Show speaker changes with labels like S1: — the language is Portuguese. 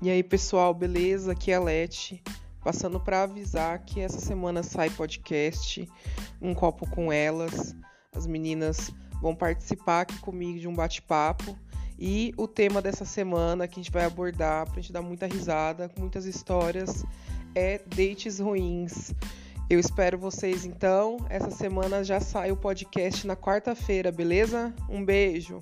S1: E aí, pessoal, beleza? Aqui é a Leti, passando para avisar que essa semana sai podcast Um Copo com Elas. As meninas vão participar aqui comigo de um bate-papo. E o tema dessa semana que a gente vai abordar, para a gente dar muita risada, com muitas histórias, é dates ruins. Eu espero vocês então. Essa semana já sai o podcast na quarta-feira, beleza? Um beijo!